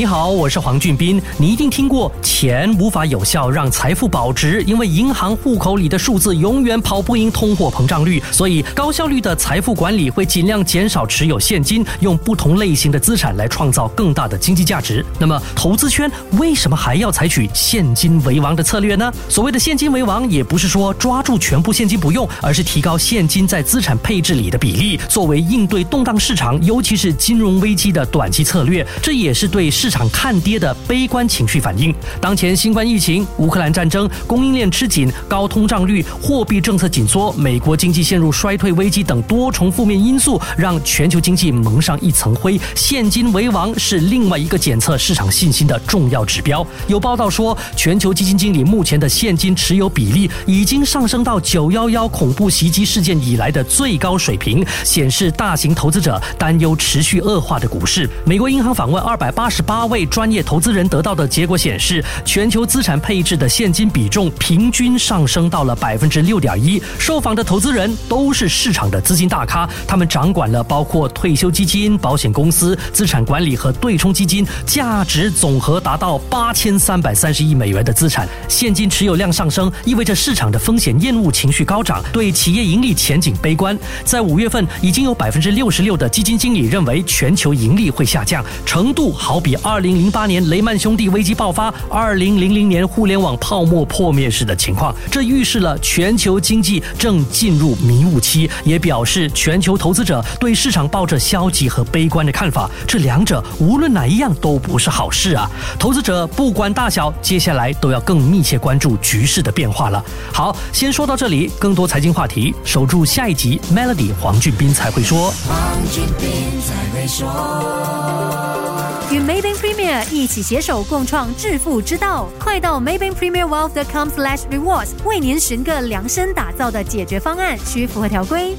你好，我是黄俊斌。你一定听过钱无法有效让财富保值，因为银行户口里的数字永远跑不赢通货膨胀率。所以，高效率的财富管理会尽量减少持有现金，用不同类型的资产来创造更大的经济价值。那么，投资圈为什么还要采取现金为王的策略呢？所谓的现金为王，也不是说抓住全部现金不用，而是提高现金在资产配置里的比例，作为应对动荡市场，尤其是金融危机的短期策略。这也是对。市场看跌的悲观情绪反应，当前新冠疫情、乌克兰战争、供应链吃紧、高通胀率、货币政策紧缩、美国经济陷入衰退危机等多重负面因素，让全球经济蒙上一层灰。现金为王是另外一个检测市场信心的重要指标。有报道说，全球基金经理目前的现金持有比例已经上升到九幺幺恐怖袭击事件以来的最高水平，显示大型投资者担忧持续恶化的股市。美国银行访问二百八十。八八位专业投资人得到的结果显示，全球资产配置的现金比重平均上升到了百分之六点一。受访的投资人都是市场的资金大咖，他们掌管了包括退休基金、保险公司、资产管理和对冲基金，价值总和达到八千三百三十亿美元的资产。现金持有量上升，意味着市场的风险厌恶情绪高涨，对企业盈利前景悲观。在五月份，已经有百分之六十六的基金经理认为全球盈利会下降，程度好比。二零零八年雷曼兄弟危机爆发，二零零零年互联网泡沫破灭时的情况，这预示了全球经济正进入迷雾期，也表示全球投资者对市场抱着消极和悲观的看法。这两者无论哪一样都不是好事啊！投资者不管大小，接下来都要更密切关注局势的变化了。好，先说到这里，更多财经话题，守住下一集。Melody 黄俊斌才会说。Maybank Premier 一起携手共创致富之道，快到 Maybank Premier Wealth.com/slash rewards 为您寻个量身打造的解决方案，需符合条规。